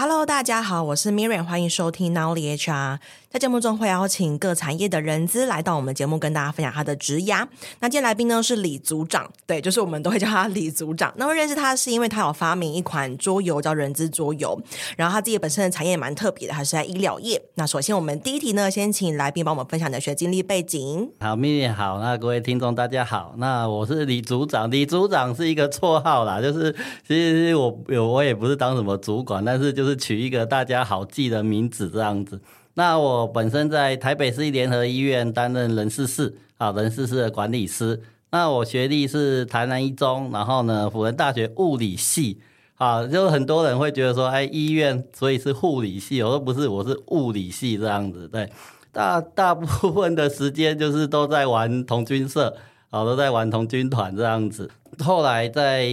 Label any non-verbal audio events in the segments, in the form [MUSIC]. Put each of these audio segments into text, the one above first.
Hello，大家好，我是 Miriam，欢迎收听 Nowly HR。在节目中会邀请各产业的人资来到我们节目，跟大家分享他的职涯。那今天来宾呢是李组长，对，就是我们都会叫他李组长。那会认识他是因为他有发明一款桌游叫人资桌游，然后他自己本身的产业蛮特别的，还是在医疗业。那首先我们第一题呢，先请来宾帮我们分享你的学经历背景。好，Miriam 好，那各位听众大家好，那我是李组长，李组长是一个绰号啦，就是其实我我也不是当什么主管，但是就是。是取一个大家好记的名字这样子。那我本身在台北市联合医院担任人事室啊，人事室的管理师。那我学历是台南一中，然后呢，辅仁大学物理系啊。就很多人会觉得说，哎，医院所以是护理系，我说不是，我是物理系这样子。对，大大部分的时间就是都在玩童军社啊，都在玩童军团这样子。后来在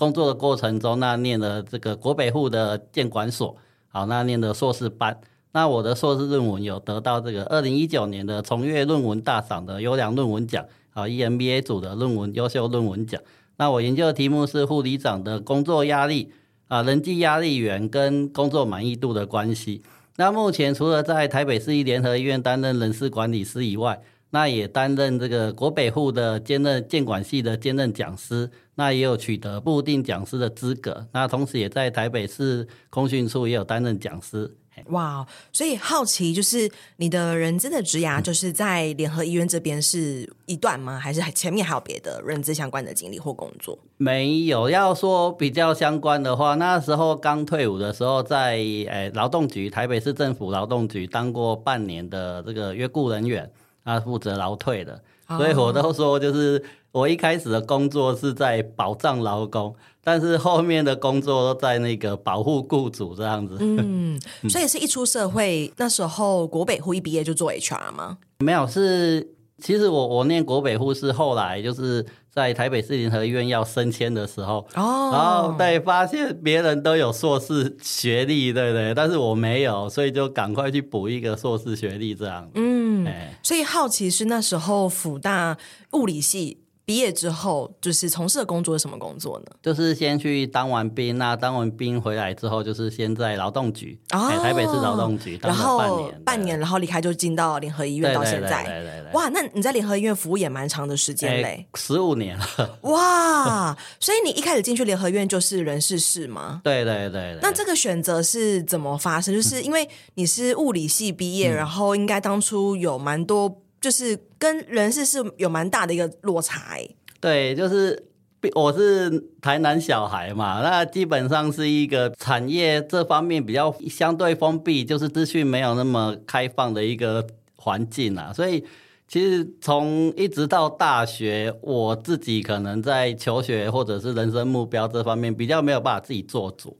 工作的过程中，那念了这个国北护的建管所，好，那念的硕士班。那我的硕士论文有得到这个二零一九年的崇越论文大赏的优良论文奖，好，EMBA 组的论文优秀论文奖。那我研究的题目是护理长的工作压力啊，人际压力源跟工作满意度的关系。那目前除了在台北市立联合医院担任人事管理师以外，那也担任这个国北户的兼任建管系的兼任讲师，那也有取得固定讲师的资格。那同时也在台北市空训处也有担任讲师。哇，所以好奇就是你的人资的职涯，就是在联合医院这边是一段吗？还是前面还有别的人资相关的经历或工作？没有，要说比较相关的话，那时候刚退伍的时候在，在诶劳动局台北市政府劳动局当过半年的这个约雇人员。他负责劳退的，所以我都说，就是我一开始的工作是在保障劳工，但是后面的工作都在那个保护雇主这样子。[LAUGHS] 嗯，所以是一出社会那时候，国北户一毕业就做 HR 吗？没有，是其实我我念国北户是后来就是。在台北市联合医院要升迁的时候，哦，然后对，发现别人都有硕士学历，对不对？但是我没有，所以就赶快去补一个硕士学历，这样。嗯，欸、所以好奇是那时候辅大物理系。毕业之后，就是从事的工作是什么工作呢？就是先去当完兵，那当完兵回来之后，就是先在劳动局，哦欸、台北市劳动局当了半年，然后半年，然后离开就进到联合医院到现在。对对对对对。哇，那你在联合医院服务也蛮长的时间嘞，十五、欸、年了。[LAUGHS] 哇，所以你一开始进去联合医院就是人事室吗？对对对对。那这个选择是怎么发生？就是因为你是物理系毕业，嗯、然后应该当初有蛮多。就是跟人事是有蛮大的一个落差。对，就是我是台南小孩嘛，那基本上是一个产业这方面比较相对封闭，就是资讯没有那么开放的一个环境啊。所以其实从一直到大学，我自己可能在求学或者是人生目标这方面比较没有办法自己做主。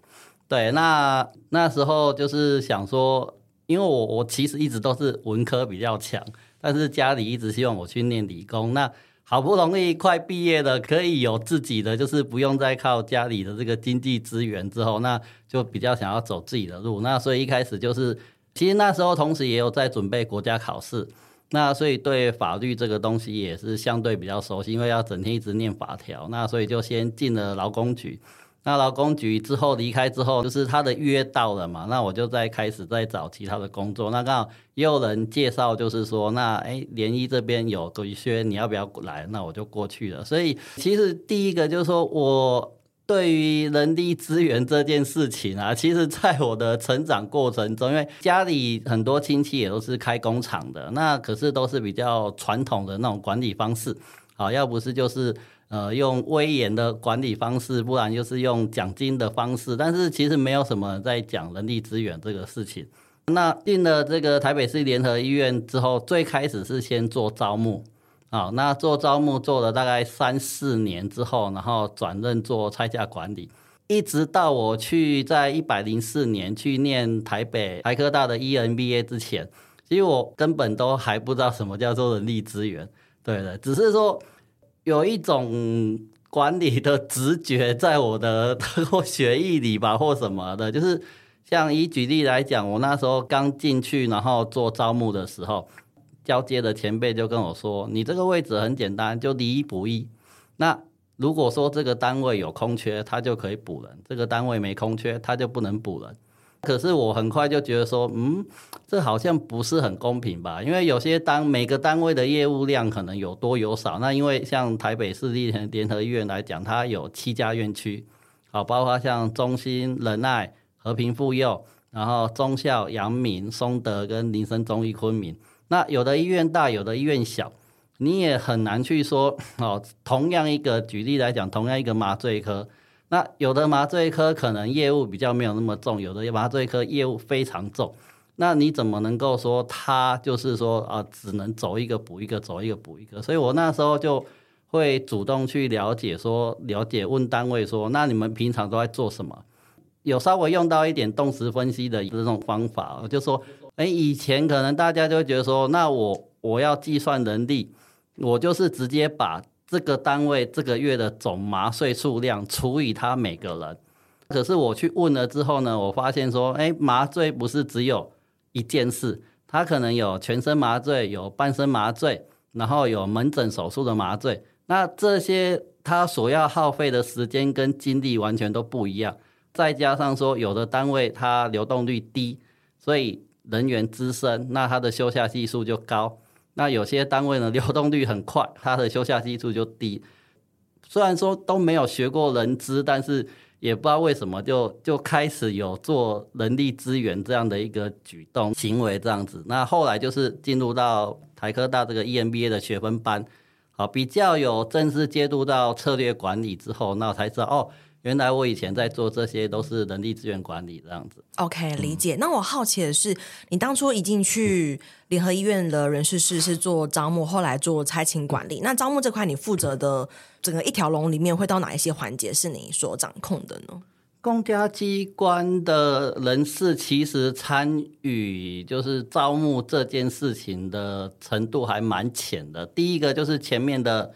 对，那那时候就是想说，因为我我其实一直都是文科比较强。但是家里一直希望我去念理工，那好不容易快毕业了，可以有自己的，就是不用再靠家里的这个经济资源之后，那就比较想要走自己的路。那所以一开始就是，其实那时候同时也有在准备国家考试，那所以对法律这个东西也是相对比较熟悉，因为要整天一直念法条，那所以就先进了劳工局。那劳工局之后离开之后，就是他的约到了嘛，那我就再开始再找其他的工作。那刚好也有人介绍，就是说，那哎，联医这边有个缺，你要不要来？那我就过去了。所以其实第一个就是说我对于人力资源这件事情啊，其实在我的成长过程中，因为家里很多亲戚也都是开工厂的，那可是都是比较传统的那种管理方式，好，要不是就是。呃，用威严的管理方式，不然就是用奖金的方式，但是其实没有什么在讲人力资源这个事情。那进了这个台北市联合医院之后，最开始是先做招募，啊，那做招募做了大概三四年之后，然后转任做差价管理，一直到我去在一百零四年去念台北台科大的 EMBA 之前，其实我根本都还不知道什么叫做人力资源，对的，只是说。有一种管理的直觉在我的 [LAUGHS] 或学艺里吧，或什么的，就是像以举例来讲，我那时候刚进去，然后做招募的时候，交接的前辈就跟我说：“你这个位置很简单，就离一补一。那如果说这个单位有空缺，他就可以补人；这个单位没空缺，他就不能补人。可是我很快就觉得说，嗯，这好像不是很公平吧？因为有些单每个单位的业务量可能有多有少。那因为像台北市立联合医院来讲，它有七家院区，好，包括像中心、仁爱、和平妇幼，然后忠孝、阳明、松德跟林森中医昆明。那有的医院大，有的医院小，你也很难去说哦。同样一个举例来讲，同样一个麻醉科。那有的麻醉科可能业务比较没有那么重，有的麻醉科业务非常重。那你怎么能够说他就是说啊，只能走一个补一个，走一个补一个？所以我那时候就会主动去了解，说了解问单位说，那你们平常都在做什么？有稍微用到一点动词分析的这种方法，我就说，哎，以前可能大家就会觉得说，那我我要计算人力，我就是直接把。这个单位这个月的总麻醉数量除以他每个人，可是我去问了之后呢，我发现说，哎，麻醉不是只有一件事，他可能有全身麻醉，有半身麻醉，然后有门诊手术的麻醉，那这些他所要耗费的时间跟精力完全都不一样。再加上说，有的单位它流动率低，所以人员资深，那他的休假系数就高。那有些单位呢，[LAUGHS] 流动率很快，它的休假基数就低。虽然说都没有学过人资，但是也不知道为什么就就开始有做人力资源这样的一个举动行为这样子。那后来就是进入到台科大这个 EMBA 的学分班，好，比较有正式接触到策略管理之后，那我才知道哦。原来我以前在做这些都是人力资源管理这样子。OK，理解。那我好奇的是，你当初一进去联合医院的人事室是做招募，后来做差勤管理。那招募这块，你负责的整个一条龙里面会到哪一些环节是你所掌控的呢？公家机关的人事其实参与就是招募这件事情的程度还蛮浅的。第一个就是前面的。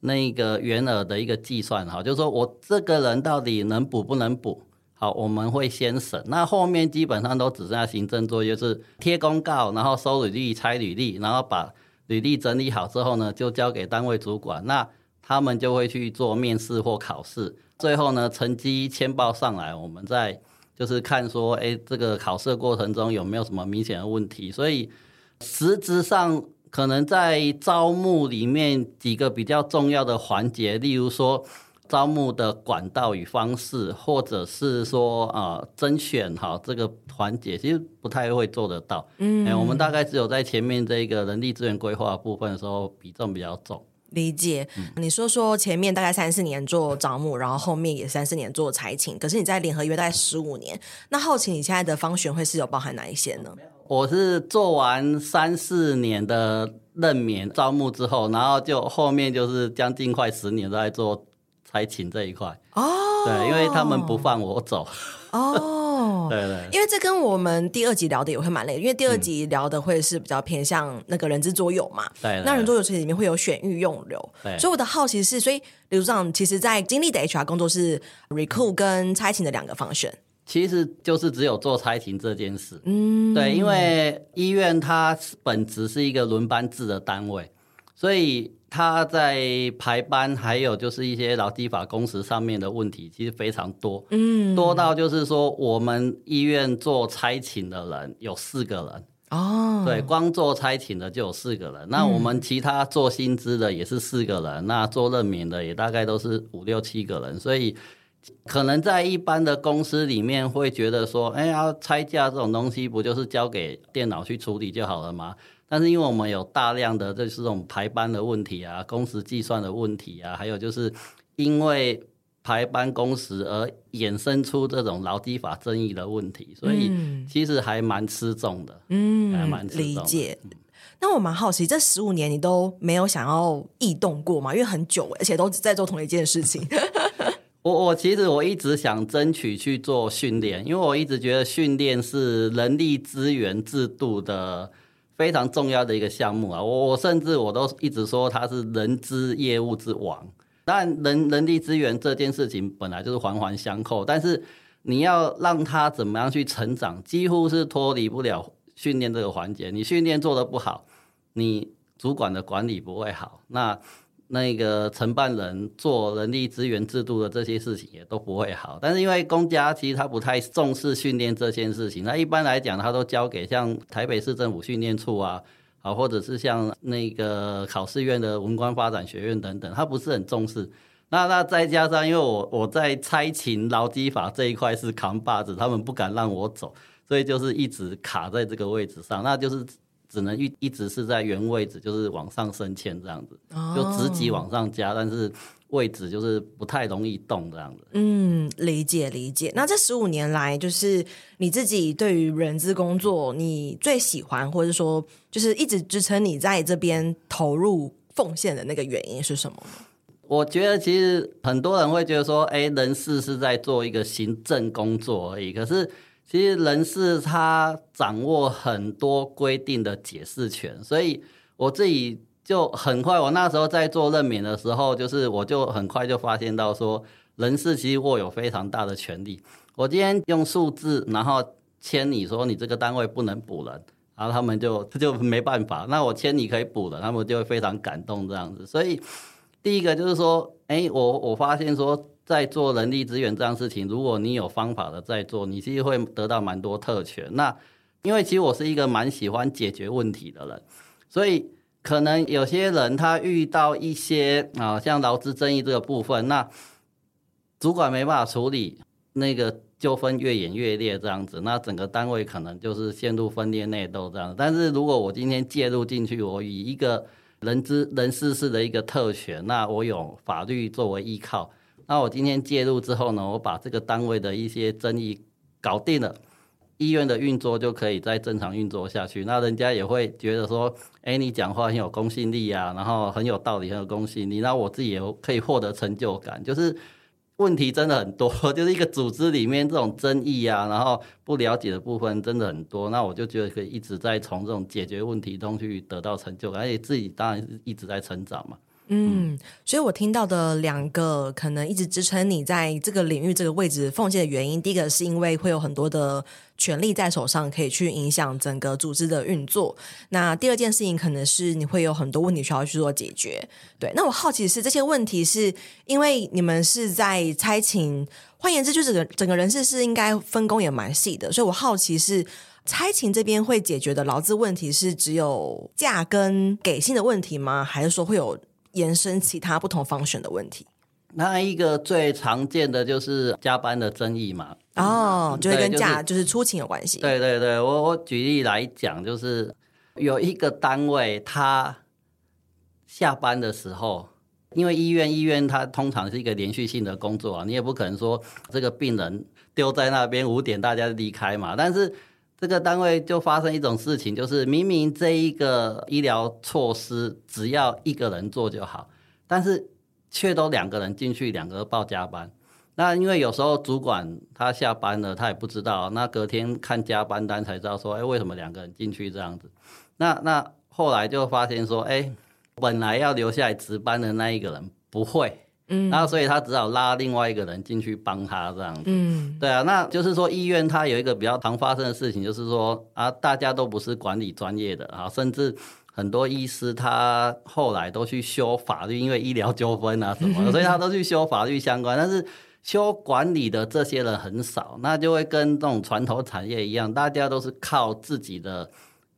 那个原额的一个计算，哈，就是说我这个人到底能补不能补？好，我们会先审，那后面基本上都只剩下行政作业，就是贴公告，然后收履历、拆履历，然后把履历整理好之后呢，就交给单位主管，那他们就会去做面试或考试，最后呢，成绩签报上来，我们再就是看说，哎，这个考试过程中有没有什么明显的问题？所以实质上。可能在招募里面几个比较重要的环节，例如说招募的管道与方式，或者是说啊、呃、甄选哈这个环节，其实不太会做得到。嗯、欸，我们大概只有在前面这个人力资源规划部分的时候比重比较重。理解，嗯、你说说前面大概三四年做招募，然后后面也三四年做差勤，可是你在联合医院大概十五年，那后期你现在的方选会是有包含哪一些呢？我是做完三四年的任免招募之后，然后就后面就是将近快十年都在做差勤这一块。哦，对，因为他们不放我走。哦，[LAUGHS] 对，对对，因为这跟我们第二集聊的也会蛮累，因为第二集聊的会是比较偏向那个人之桌游嘛。对，那人之桌游其实里面会有选育用流。对，所以我的好奇是，所以理事长其实在经历的 HR 工作是 recruit 跟差勤的两个方选。其实就是只有做差勤这件事，嗯，对，因为医院它本质是一个轮班制的单位，所以它在排班还有就是一些劳基法工时上面的问题其实非常多，嗯，多到就是说我们医院做差勤的人有四个人。哦，对，光做差勤的就有四个人，那我们其他做薪资的也是四个人，那做任免的也大概都是五六七个人，所以。可能在一般的公司里面会觉得说，哎呀，差价这种东西不就是交给电脑去处理就好了吗？但是因为我们有大量的就是这种排班的问题啊，工时计算的问题啊，还有就是因为排班工时而衍生出这种劳基法争议的问题，所以其实还蛮吃重的。嗯，还蛮。理解。那我蛮好奇，这十五年你都没有想要异动过吗？因为很久，而且都在做同一件事情。[LAUGHS] 我我其实我一直想争取去做训练，因为我一直觉得训练是人力资源制度的非常重要的一个项目啊。我我甚至我都一直说它是人资业务之王。但，人人力资源这件事情本来就是环环相扣，但是你要让他怎么样去成长，几乎是脱离不了训练这个环节。你训练做得不好，你主管的管理不会好。那那个承办人做人力资源制度的这些事情也都不会好，但是因为公家其实他不太重视训练这件事情，那一般来讲他都交给像台北市政府训练处啊，啊或者是像那个考试院的文官发展学院等等，他不是很重视。那那再加上因为我我在差勤劳基法这一块是扛把子，他们不敢让我走，所以就是一直卡在这个位置上，那就是。只能一一直是在原位置，就是往上升迁这样子，就职级往上加，但是位置就是不太容易动这样子。嗯，理解理解。那这十五年来，就是你自己对于人资工作，你最喜欢，或者说就是一直支撑你在这边投入奉献的那个原因是什么？我觉得其实很多人会觉得说，哎，人事是在做一个行政工作而已，可是。其实人事他掌握很多规定的解释权，所以我自己就很快，我那时候在做任免的时候，就是我就很快就发现到说，人事其实握有非常大的权力。我今天用数字，然后签你说你这个单位不能补人，然后他们就 [LAUGHS] 就没办法。那我签你可以补人，他们就会非常感动这样子。所以第一个就是说，哎，我我发现说。在做人力资源这样事情，如果你有方法的在做，你其实会得到蛮多特权。那因为其实我是一个蛮喜欢解决问题的人，所以可能有些人他遇到一些啊，像劳资争议这个部分，那主管没办法处理，那个纠纷越演越烈这样子，那整个单位可能就是陷入分裂内斗这样。但是如果我今天介入进去，我以一个人资人事事的一个特权，那我有法律作为依靠。那我今天介入之后呢，我把这个单位的一些争议搞定了，医院的运作就可以再正常运作下去。那人家也会觉得说，哎，你讲话很有公信力啊，然后很有道理，很有公信力。那我自己也可以获得成就感。就是问题真的很多，[LAUGHS] 就是一个组织里面这种争议啊，然后不了解的部分真的很多。那我就觉得可以一直在从这种解决问题中去得到成就感，而且自己当然是一直在成长嘛。嗯，所以我听到的两个可能一直支撑你在这个领域这个位置奉献的原因，第一个是因为会有很多的权力在手上，可以去影响整个组织的运作。那第二件事情可能是你会有很多问题需要去做解决。对，那我好奇是这些问题是因为你们是在差勤，换言之，就整个整个人事是应该分工也蛮细的，所以我好奇是差勤这边会解决的劳资问题是只有价跟给薪的问题吗？还是说会有？延伸其他不同方选的问题，那一个最常见的就是加班的争议嘛。哦，就会跟假就是出勤有关系。对对对，我我举例来讲，就是有一个单位，他下班的时候，因为医院医院它通常是一个连续性的工作啊，你也不可能说这个病人丢在那边五点大家离开嘛，但是。这个单位就发生一种事情，就是明明这一个医疗措施只要一个人做就好，但是却都两个人进去，两个人报加班。那因为有时候主管他下班了，他也不知道，那隔天看加班单才知道说，哎，为什么两个人进去这样子？那那后来就发现说，哎，本来要留下来值班的那一个人不会。嗯，那所以他只好拉另外一个人进去帮他这样子。嗯，对啊，那就是说医院它有一个比较常发生的事情，就是说啊，大家都不是管理专业的啊，甚至很多医师他后来都去修法律，因为医疗纠纷啊什么的，所以他都去修法律相关。但是修管理的这些人很少，那就会跟这种传统产业一样，大家都是靠自己的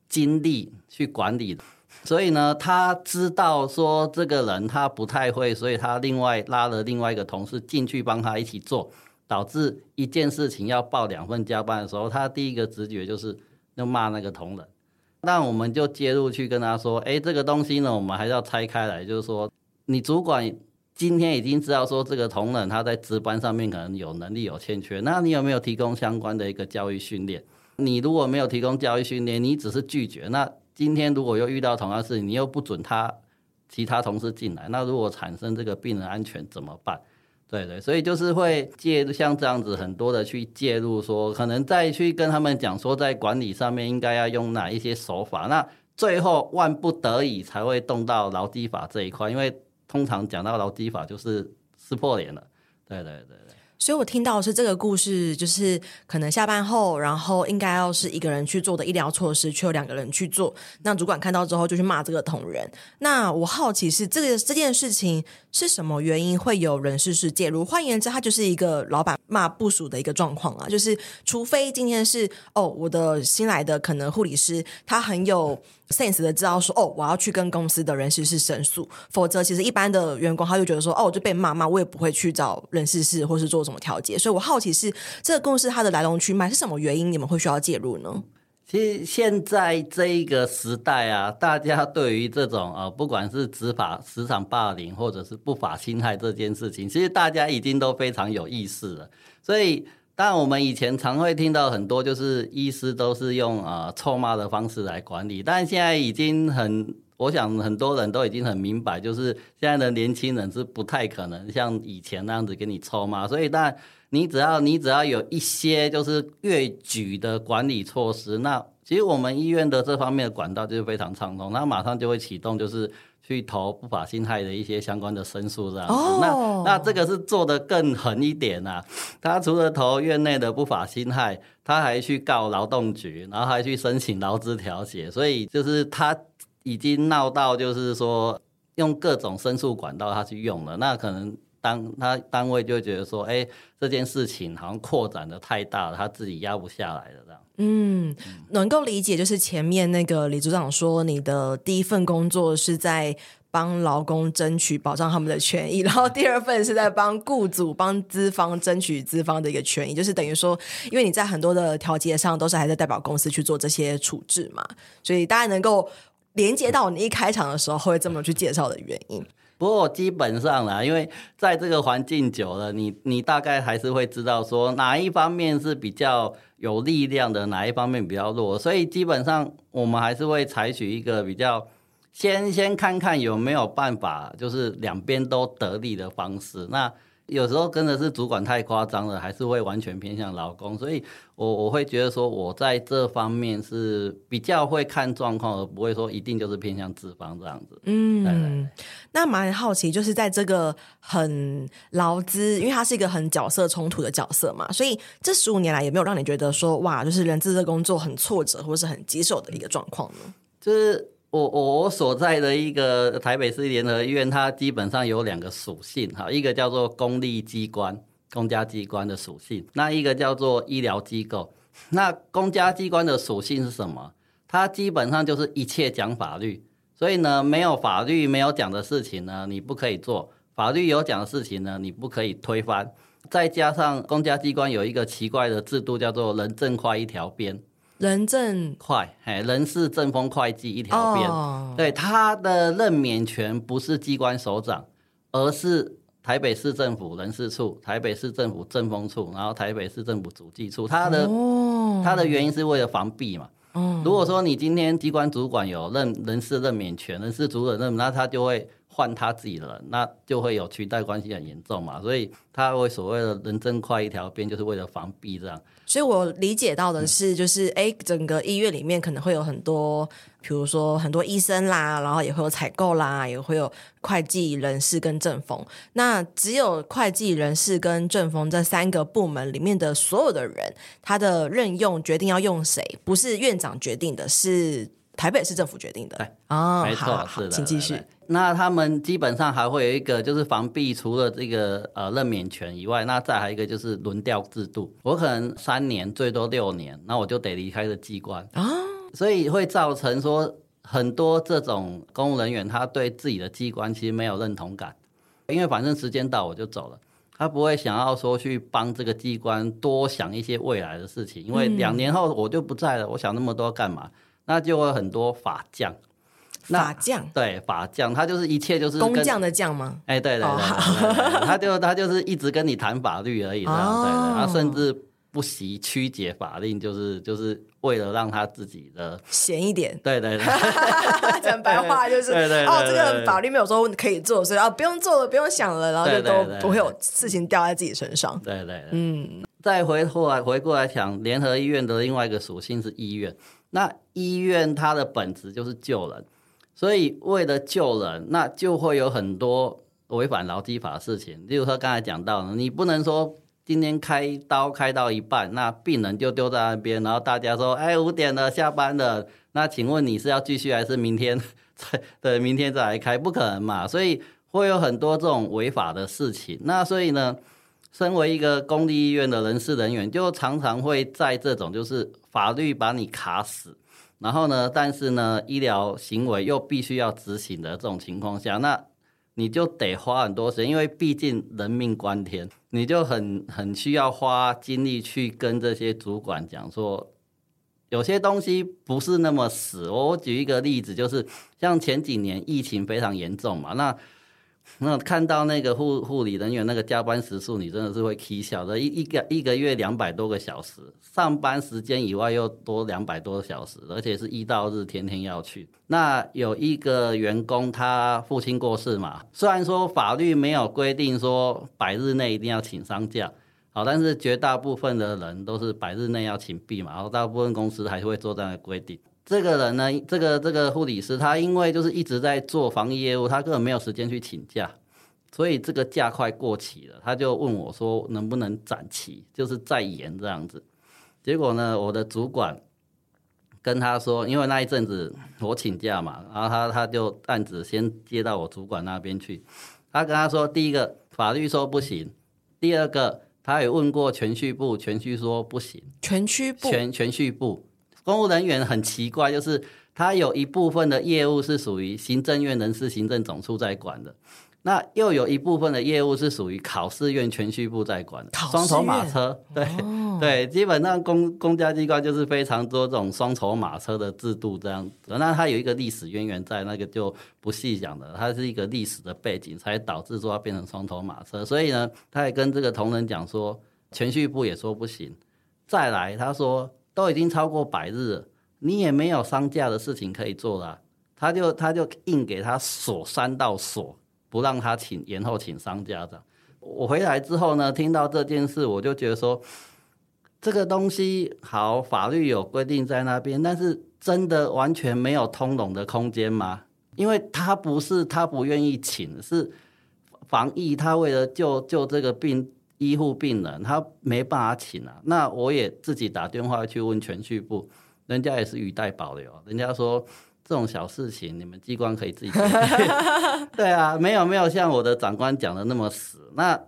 精力去管理的。所以呢，他知道说这个人他不太会，所以他另外拉了另外一个同事进去帮他一起做，导致一件事情要报两份加班的时候，他第一个直觉就是要骂那个同仁。那我们就介入去跟他说，哎，这个东西呢，我们还是要拆开来，就是说，你主管今天已经知道说这个同仁他在值班上面可能有能力有欠缺，那你有没有提供相关的一个教育训练？你如果没有提供教育训练，你只是拒绝那。今天如果又遇到同样事情，你又不准他其他同事进来，那如果产生这个病人安全怎么办？对对，所以就是会介入像这样子很多的去介入说，可能再去跟他们讲说，在管理上面应该要用哪一些手法。那最后万不得已才会动到劳基法这一块，因为通常讲到劳基法就是撕破脸了。对对对对。所以我听到是这个故事，就是可能下班后，然后应该要是一个人去做的医疗措施，却有两个人去做。那主管看到之后就去骂这个同仁。那我好奇是这个这件事情是什么原因会有人事室介入？换言之，他就是一个老板骂部署的一个状况啊。就是除非今天是哦，我的新来的可能护理师他很有 sense 的知道说哦，我要去跟公司的人事室申诉，否则其实一般的员工他就觉得说哦，我就被骂骂，我也不会去找人事室或是做什么。怎么调节，所以我好奇是这个公司它的来龙去脉是什么原因，你们会需要介入呢？其实现在这一个时代啊，大家对于这种呃，不管是执法职场霸凌或者是不法侵害这件事情，其实大家已经都非常有意识了。所以，但我们以前常会听到很多，就是医师都是用呃臭骂的方式来管理，但现在已经很。我想很多人都已经很明白，就是现在的年轻人是不太可能像以前那样子给你抽嘛。所以，但你只要你只要有一些就是越举的管理措施，那其实我们医院的这方面的管道就是非常畅通，那马上就会启动，就是去投不法侵害的一些相关的申诉这样子。Oh. 那那这个是做得更狠一点啊，他除了投院内的不法侵害，他还去告劳动局，然后还去申请劳资调解，所以就是他。已经闹到就是说用各种申诉管道他去用了，那可能当他单位就觉得说，哎，这件事情好像扩展的太大了，他自己压不下来了这样。嗯，能够理解，就是前面那个李组长说，你的第一份工作是在帮劳工争取保障他们的权益，然后第二份是在帮雇主帮资方争取资方的一个权益，就是等于说，因为你在很多的调解上都是还在代表公司去做这些处置嘛，所以大家能够。连接到你一开场的时候会这么去介绍的原因。不过基本上啦，因为在这个环境久了，你你大概还是会知道说哪一方面是比较有力量的，哪一方面比较弱，所以基本上我们还是会采取一个比较先先看看有没有办法，就是两边都得利的方式。那有时候真的是主管太夸张了，还是会完全偏向老公，所以我我会觉得说，我在这方面是比较会看状况，而不会说一定就是偏向资方这样子。嗯，那蛮好奇，就是在这个很劳资，因为它是一个很角色冲突的角色嘛，所以这十五年来有没有让你觉得说，哇，就是人资的工作很挫折，或是很棘手的一个状况呢？就是。我我我所在的一个台北市联合医院，它基本上有两个属性哈，一个叫做公立机关、公家机关的属性，那一个叫做医疗机构。那公家机关的属性是什么？它基本上就是一切讲法律，所以呢，没有法律没有讲的事情呢，你不可以做；法律有讲的事情呢，你不可以推翻。再加上公家机关有一个奇怪的制度，叫做人证快一条边。人政快，哎，人事政风会计一条边。Oh. 对，他的任免权不是机关首长，而是台北市政府人事处、台北市政府政风处，然后台北市政府主计处。他的，oh. 他的原因是为了防弊嘛。Oh. 如果说你今天机关主管有任人事任免权，人事主任任，那他就会。换他自己的人，那就会有裙带关系很严重嘛，所以他会所谓的人政快一条边，就是为了防避这样。所以我理解到的是，就是哎、嗯，整个医院里面可能会有很多，比如说很多医生啦，然后也会有采购啦，也会有会计、人事跟政风。那只有会计、人事跟政风这三个部门里面的所有的人，他的任用决定要用谁，不是院长决定的，是台北市政府决定的。对啊，没错，好好好，是的，请继续。对对对那他们基本上还会有一个，就是防弊，除了这个呃任免权以外，那再还有一个就是轮调制度。我可能三年最多六年，那我就得离开这机关啊，所以会造成说很多这种公务人员他对自己的机关其实没有认同感，因为反正时间到我就走了，他不会想要说去帮这个机关多想一些未来的事情，因为两年后我就不在了，我想那么多干嘛？那就会很多法将。法将对法将，他就是一切就是工匠的匠吗？哎，对对对，他就他就是一直跟你谈法律而已，这样、哦、对对，他甚至不惜曲解法令，就是就是为了让他自己的闲一点。对对对，讲白话就是对对哦，这个法律没有说可以做，所以啊不用做了，不用想了，然后就都不会有事情掉在自己身上。对对，对，嗯。再回过来回过来讲，联合医院的另外一个属性是医院，那医院它的本质就是救人。所以为了救人，那就会有很多违反劳基法的事情。例如说刚才讲到的，你不能说今天开刀开到一半，那病人就丢在那边，然后大家说：“哎，五点了，下班了。”那请问你是要继续还是明天 [LAUGHS] 再对明天再来开？不可能嘛，所以会有很多这种违法的事情。那所以呢，身为一个公立医院的人事人员，就常常会在这种就是法律把你卡死，然后呢，但是呢，医疗行为又必须要执行的这种情况下，那你就得花很多时间，因为毕竟人命关天，你就很很需要花精力去跟这些主管讲说。有些东西不是那么死。我举一个例子，就是像前几年疫情非常严重嘛，那 [LAUGHS] 那看到那个护护理人员那个加班时数，你真的是会起笑的。一一个一个月两百多个小时，上班时间以外又多两百多小时，而且是一到日天天要去。那有一个员工，他父亲过世嘛，虽然说法律没有规定说百日内一定要请丧假。好，但是绝大部分的人都是百日内要请病嘛，然后大部分公司还是会做这样的规定。这个人呢，这个这个护理师，他因为就是一直在做防疫业务，他根本没有时间去请假，所以这个假快过期了，他就问我说能不能展期，就是再延这样子。结果呢，我的主管跟他说，因为那一阵子我请假嘛，然后他他就案子先接到我主管那边去，他跟他说，第一个法律说不行，第二个。他也问过全序部，全序说不行。全序部，全全序部，公务人员很奇怪，就是他有一部分的业务是属于行政院人事行政总处在管的。那又有一部分的业务是属于考试院銓叙部在管的，双头马车，对、哦、[LAUGHS] 对，基本上公公家机关就是非常多这种双头马车的制度这样子。那它有一个历史渊源在，那个就不细讲了，它是一个历史的背景，才导致说它变成双头马车。所以呢，他也跟这个同仁讲说，銓叙部也说不行。再来，他说都已经超过百日了，你也没有丧假的事情可以做了，他就他就硬给他锁三道锁。不让他请延后请丧假的。我回来之后呢，听到这件事，我就觉得说，这个东西好，法律有规定在那边，但是真的完全没有通融的空间吗？因为他不是他不愿意请，是防疫，他为了救救这个病医护病人，他没办法请啊。那我也自己打电话去问全序部，人家也是语带保留，人家说。这种小事情，你们机关可以自己解决。对啊，没有没有像我的长官讲的那么死。那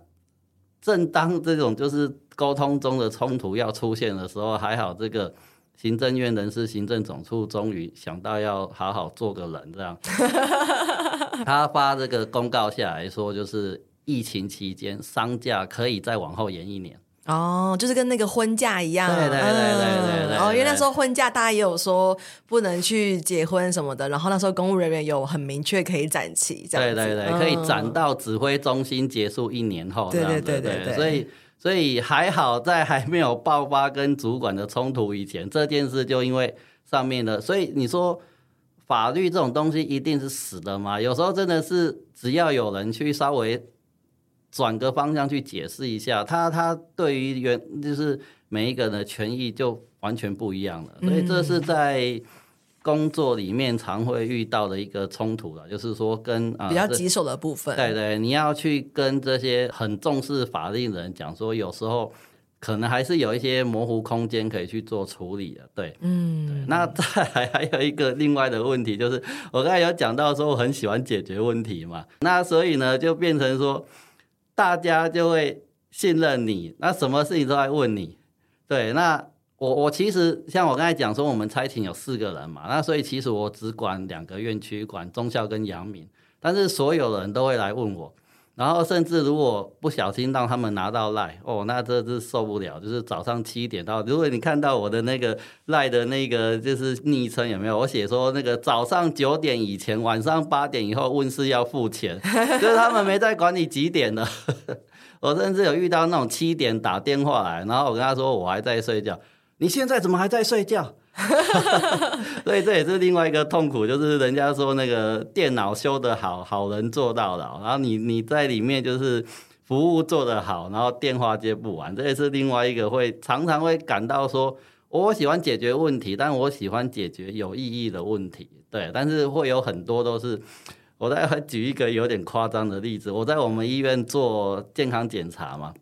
正当这种就是沟通中的冲突要出现的时候，还好这个行政院人事行政总处终于想到要好好做个人，这样。[LAUGHS] 他发这个公告下来说，就是疫情期间丧假可以再往后延一年。哦，就是跟那个婚假一样，对对对对对对。哦，因为那时候婚假大家也有说不能去结婚什么的，然后那时候公务人员有很明确可以展期，这样子。对对对，可以展到指挥中心结束一年后。对对对对对。所以所以还好，在还没有爆发跟主管的冲突以前，这件事就因为上面的，所以你说法律这种东西一定是死的吗？有时候真的是只要有人去稍微。转个方向去解释一下，他他对于原就是每一个人的权益就完全不一样了，所以这是在工作里面常会遇到的一个冲突了，就是说跟啊比较棘手的部分，对对，你要去跟这些很重视法律的人讲说，有时候可能还是有一些模糊空间可以去做处理的，对，嗯，那再来 [LAUGHS] 还有一个另外的问题，就是我刚才有讲到说我很喜欢解决问题嘛，那所以呢就变成说。大家就会信任你，那什么事情都在问你。对，那我我其实像我刚才讲说，我们差勤有四个人嘛，那所以其实我只管两个院区，管中校跟阳明，但是所有人都会来问我，然后甚至如果不小心让他们拿到赖哦，那这是受不了，就是早上七点到，如果你看到我的那个赖的那个就是昵称有没有？我写说那个早上九点以前，晚上八点以后问事要付钱，[LAUGHS] 就是他们没在管你几点的。[LAUGHS] 我甚至有遇到那种七点打电话来，然后我跟他说我还在睡觉，你现在怎么还在睡觉？[LAUGHS] 所以这也是另外一个痛苦，就是人家说那个电脑修得好，好人做到老，然后你你在里面就是服务做得好，然后电话接不完，这也是另外一个会常常会感到说，我喜欢解决问题，但我喜欢解决有意义的问题，对，但是会有很多都是，我再举一个有点夸张的例子，我在我们医院做健康检查嘛。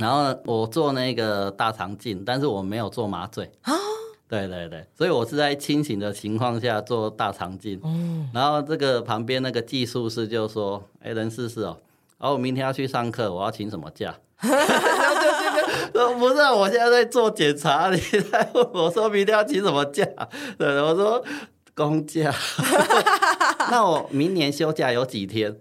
然后我做那个大肠镜，但是我没有做麻醉啊。[LAUGHS] 对对对，所以我是在清醒的情况下做大肠镜。嗯，然后这个旁边那个技术师就说：“哎，人试试哦，然后我明天要去上课，我要请什么假？”然后就不是，我现在在做检查，你在问我说明天要请什么假？对，我说公假。[LAUGHS] 那我明年休假有几天？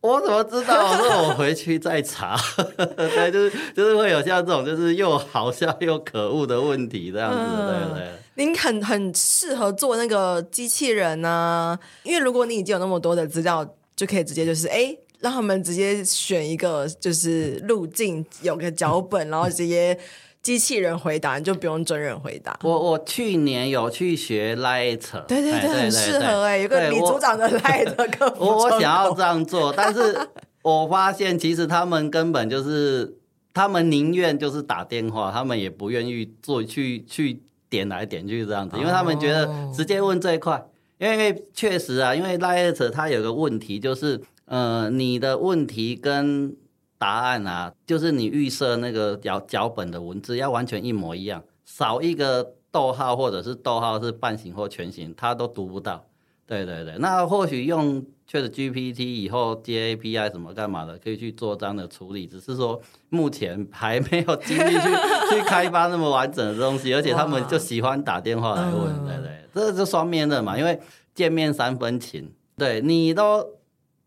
我怎么知道？[LAUGHS] 我说我回去再查。[LAUGHS] 对，就是就是会有像这种就是又好笑又可恶的问题这样子，对不对？您很很适合做那个机器人呢、啊，因为如果你已经有那么多的资料，就可以直接就是哎，让他们直接选一个就是路径，有个脚本，然后直接。机器人回答，你就不用真人回答。我我去年有去学 Light，对对对，很适合哎，有个李组长的 [LAUGHS] Light 课。我我想要这样做，但是我发现其实他们根本就是，他们宁愿就是打电话，他们也不愿意做去去点来点去这样子，因为他们觉得直接问最快。因为确实啊，因为 Light 它有个问题就是，呃，你的问题跟答案啊，就是你预设那个脚脚本的文字要完全一模一样，少一个逗号或者是逗号是半形或全形，它都读不到。对对对，那或许用 ChatGPT 以后接 API 什么干嘛的，可以去做这样的处理。只是说目前还没有精力去 [LAUGHS] 去开发那么完整的东西，而且他们就喜欢打电话来问，哇对对，这是双面的嘛，因为见面三分情，对你都。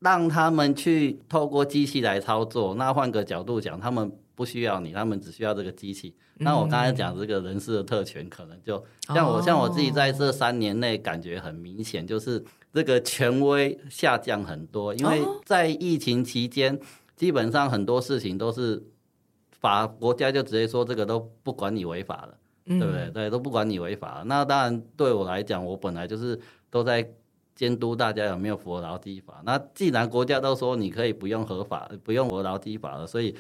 让他们去透过机器来操作，那换个角度讲，他们不需要你，他们只需要这个机器。那我刚才讲这个人事的特权，可能就像我像我自己在这三年内感觉很明显，就是这个权威下降很多，因为在疫情期间，基本上很多事情都是法国家就直接说这个都不管你违法了，对不对？对，都不管你违法了。那当然对我来讲，我本来就是都在。监督大家有没有符合劳基法？那既然国家都说你可以不用合法，不用符合劳基法了，所以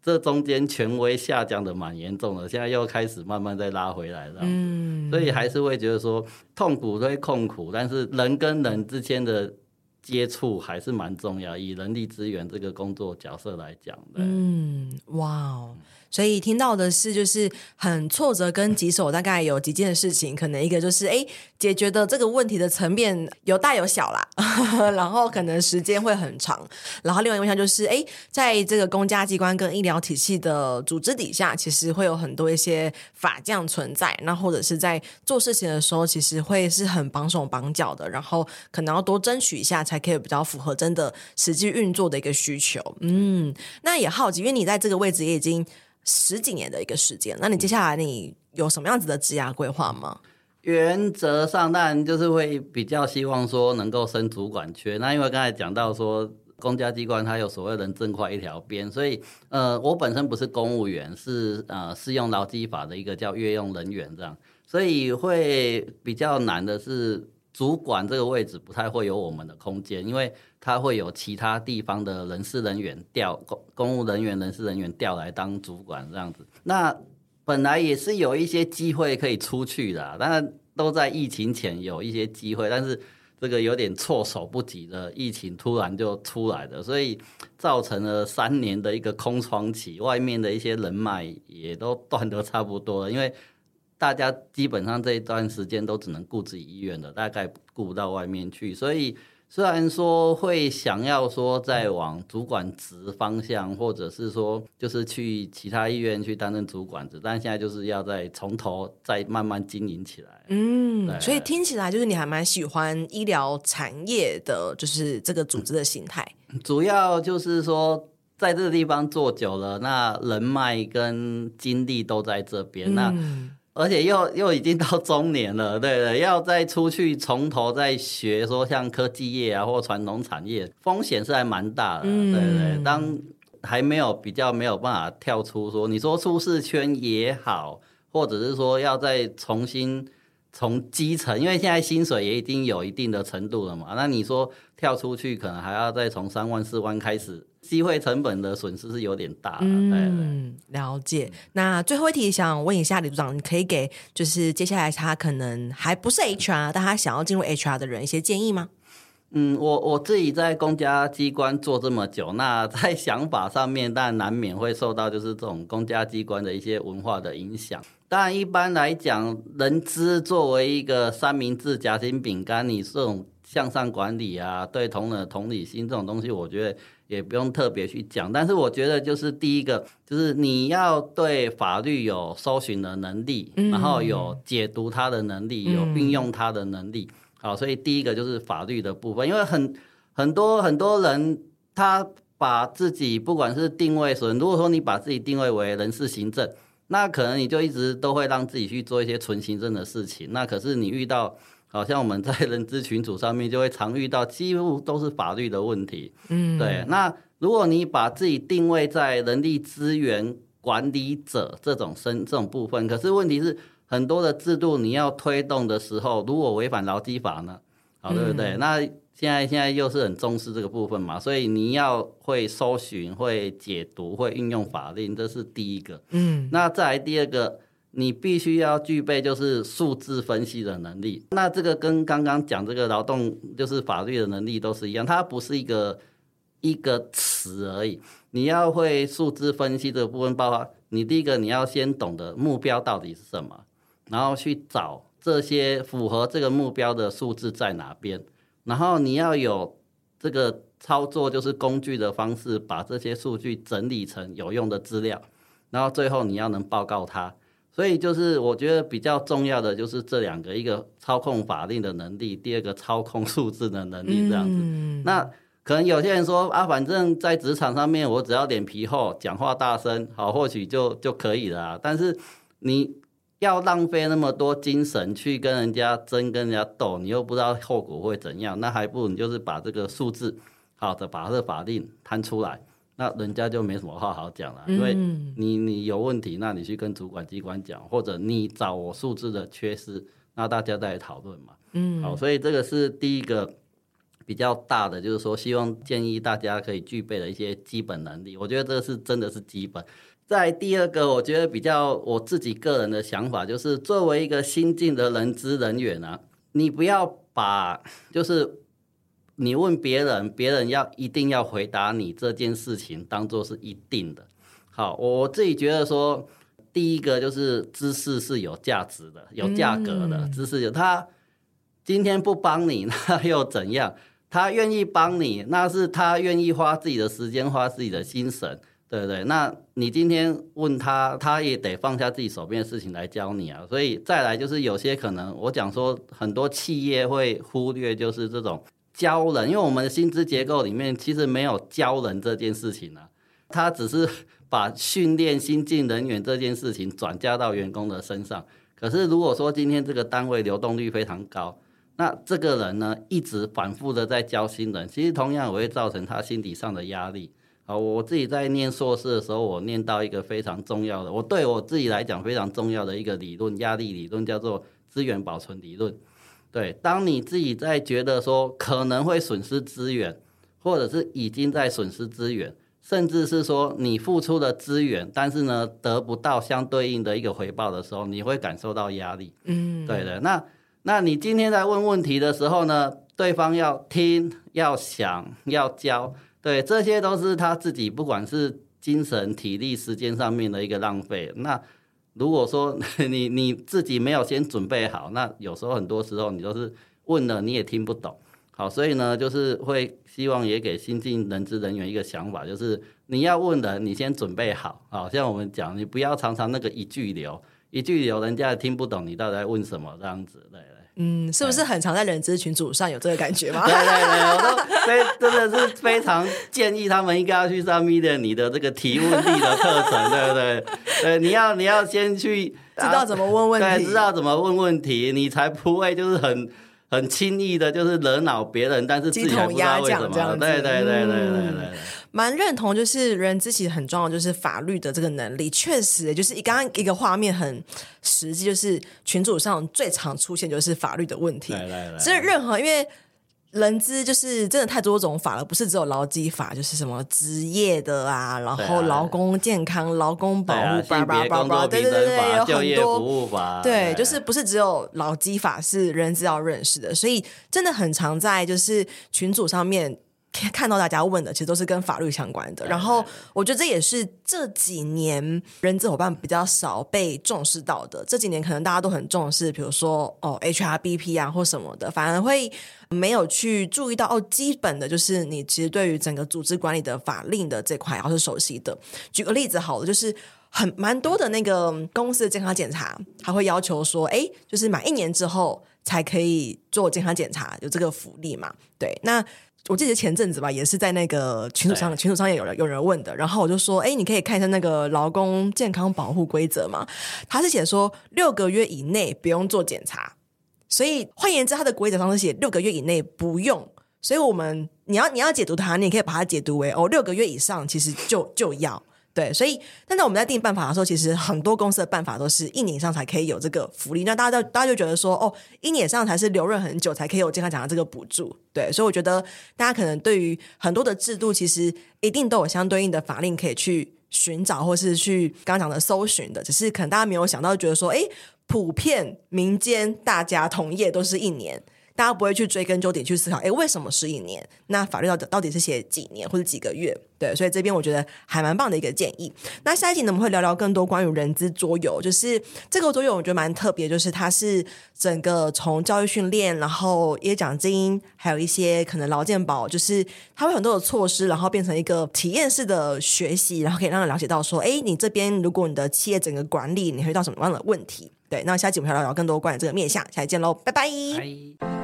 这中间权威下降的蛮严重的，现在又开始慢慢再拉回来了。嗯，所以还是会觉得说痛苦会痛苦，但是人跟人之间的接触还是蛮重要。以人力资源这个工作角色来讲，嗯，哇哦。所以听到的是，就是很挫折跟棘手，大概有几件事情，可能一个就是，哎，解决的这个问题的层面有大有小啦，[LAUGHS] 然后可能时间会很长，然后另外一个问题就是，哎，在这个公家机关跟医疗体系的组织底下，其实会有很多一些法匠存在，那或者是在做事情的时候，其实会是很绑手绑脚的，然后可能要多争取一下，才可以比较符合真的实际运作的一个需求。嗯，那也好奇，因为你在这个位置也已经。十几年的一个时间，那你接下来你有什么样子的职涯规划吗？原则上，当然就是会比较希望说能够升主管缺。那因为刚才讲到说，公家机关它有所谓人证快一条边，所以呃，我本身不是公务员，是呃适用劳基法的一个叫月用人员这样，所以会比较难的是主管这个位置不太会有我们的空间，因为。他会有其他地方的人事人员调公公务人员、人事人员调来当主管这样子。那本来也是有一些机会可以出去的，但是都在疫情前有一些机会，但是这个有点措手不及的，疫情突然就出来了，所以造成了三年的一个空窗期，外面的一些人脉也都断得差不多了，因为大家基本上这一段时间都只能顾自己医院的，大概顾不到外面去，所以。虽然说会想要说再往主管职方向，或者是说就是去其他医院去担任主管职，但现在就是要再从头再慢慢经营起来。嗯，所以听起来就是你还蛮喜欢医疗产业的，就是这个组织的形态。主要就是说在这个地方做久了，那人脉跟精力都在这边。嗯、那而且又又已经到中年了，对对，要再出去从头再学，说像科技业啊或传统产业，风险是还蛮大的，嗯、对对。当还没有比较没有办法跳出说，你说舒适圈也好，或者是说要再重新从基层，因为现在薪水也已经有一定的程度了嘛，那你说跳出去，可能还要再从三万四万开始。机会成本的损失是有点大，嗯，了解。那最后一题想问一下李组长，你可以给就是接下来他可能还不是 HR，但他想要进入 HR 的人一些建议吗？嗯，我我自己在公家机关做这么久，那在想法上面，但难免会受到就是这种公家机关的一些文化的影响。当然，一般来讲，人资作为一个三明治夹心饼干，你这种向上管理啊，对同仁的同理心这种东西，我觉得也不用特别去讲。但是，我觉得就是第一个，就是你要对法律有搜寻的能力，嗯、然后有解读它的能力，有运用它的能力。嗯好，所以第一个就是法律的部分，因为很很多很多人他把自己不管是定位说，如果说你把自己定位为人事行政，那可能你就一直都会让自己去做一些纯行政的事情。那可是你遇到，好像我们在人资群组上面就会常遇到，几乎都是法律的问题。嗯，对。那如果你把自己定位在人力资源管理者这种身这种部分，可是问题是。很多的制度你要推动的时候，如果违反劳基法呢？好，对不对？嗯、那现在现在又是很重视这个部分嘛，所以你要会搜寻、会解读、会运用法令，这是第一个。嗯，那再来第二个，你必须要具备就是数字分析的能力。那这个跟刚刚讲这个劳动就是法律的能力都是一样，它不是一个一个词而已。你要会数字分析这个部分，包括你第一个你要先懂得目标到底是什么。然后去找这些符合这个目标的数字在哪边，然后你要有这个操作，就是工具的方式，把这些数据整理成有用的资料，然后最后你要能报告它。所以就是我觉得比较重要的就是这两个，一个操控法令的能力，第二个操控数字的能力这样子。嗯、那可能有些人说啊，反正在职场上面，我只要脸皮厚，讲话大声，好，或许就就可以了啊。但是你。要浪费那么多精神去跟人家争、跟人家斗，你又不知道后果会怎样，那还不如你就是把这个数字好的把这个法令摊出来，那人家就没什么话好讲了。因为你你有问题，那你去跟主管机关讲，或者你找我数字的缺失，那大家再来讨论嘛。嗯，好，所以这个是第一个比较大的，就是说希望建议大家可以具备的一些基本能力。我觉得这个是真的是基本。在第二个，我觉得比较我自己个人的想法，就是作为一个新进的人资人员啊，你不要把就是你问别人，别人要一定要回答你这件事情当做是一定的。好，我自己觉得说，第一个就是知识是有价值的，有价格的，知识有他今天不帮你，[LAUGHS] 那又怎样？他愿意帮你，那是他愿意花自己的时间，花自己的心神。对不对，那你今天问他，他也得放下自己手边的事情来教你啊。所以再来就是有些可能，我讲说很多企业会忽略，就是这种教人，因为我们的薪资结构里面其实没有教人这件事情啊，他只是把训练新进人员这件事情转嫁到员工的身上。可是如果说今天这个单位流动率非常高，那这个人呢一直反复的在教新人，其实同样也会造成他心理上的压力。好，我自己在念硕士的时候，我念到一个非常重要的，我对我自己来讲非常重要的一个理论，压力理论叫做资源保存理论。对，当你自己在觉得说可能会损失资源，或者是已经在损失资源，甚至是说你付出的资源，但是呢得不到相对应的一个回报的时候，你会感受到压力。嗯，对的。那那你今天在问问题的时候呢，对方要听、要想、要教。对，这些都是他自己，不管是精神、体力、时间上面的一个浪费。那如果说 [LAUGHS] 你你自己没有先准备好，那有时候很多时候你都是问了你也听不懂。好，所以呢，就是会希望也给新进人资人员一个想法，就是你要问的，你先准备好。好像我们讲，你不要常常那个一句流，一句流，人家也听不懂你到底在问什么这样子，对。嗯，是不是很常在人资群组上有这个感觉吗？对对对，我都非真的是非常建议他们应该要去上 Medium 你的这个提问力的课程，对不对？对，你要你要先去 [LAUGHS] 知道怎么问问题，对，知道怎么问问题，你才不会就是很很轻易的，就是惹恼别人，但是自己还不知道为什么。对对对对对对蛮认同，就是人资其实很重要，就是法律的这个能力，确实就是刚刚一个画面很实际，就是群组上最常出现就是法律的问题。所以任何因为人资就是真的太多种法了，不是只有劳基法，就是什么职业的啊，然后劳工健康、劳、啊、工保护，叭叭叭叭，对对对对，有很多对，就是不是只有劳基法是人资要认识的，所以真的很常在就是群组上面。看到大家问的，其实都是跟法律相关的。然后，我觉得这也是这几年人资伙伴比较少被重视到的。这几年可能大家都很重视，比如说哦，HRBP 啊或什么的，反而会没有去注意到哦，基本的就是你其实对于整个组织管理的法令的这块，要是熟悉的。举个例子好了，就是很蛮多的那个公司的健康检查，还会要求说，哎，就是满一年之后才可以做健康检查，有这个福利嘛？对，那。我记得前阵子吧，也是在那个群组上，群组上也有人有人问的，然后我就说，哎，你可以看一下那个劳工健康保护规则嘛，他是写说六个月以内不用做检查，所以换言之，他的规则上是写六个月以内不用，所以我们你要你要解读它，你也可以把它解读为哦，六个月以上其实就就要。对，所以，但是我们在定办法的时候，其实很多公司的办法都是一年以上才可以有这个福利。那大家就大家就觉得说，哦，一年以上才是留任很久才可以有健康讲的这个补助。对，所以我觉得大家可能对于很多的制度，其实一定都有相对应的法令可以去寻找，或是去刚刚讲的搜寻的。只是可能大家没有想到，觉得说，哎，普遍民间大家同业都是一年。大家不会去追根究底去思考，诶，为什么是一年？那法律到底到底是写几年或者几个月？对，所以这边我觉得还蛮棒的一个建议。那下一集呢，我们会聊聊更多关于人资桌游，就是这个桌游我觉得蛮特别，就是它是整个从教育训练，然后一些奖金，还有一些可能劳健保，就是它会很多的措施，然后变成一个体验式的学习，然后可以让人了解到说，诶，你这边如果你的企业整个管理，你会遇到什么样的问题？对，那下一集我们会聊聊更多关于这个面向，下期见喽，拜拜。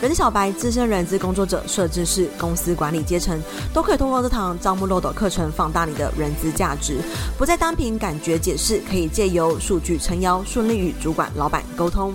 人小白、资深人资工作者、设计师、公司管理阶层，都可以通过这堂招募漏斗课程，放大你的人资价值。不再单凭感觉解释，可以借由数据撑腰。顺利与主管、老板沟通，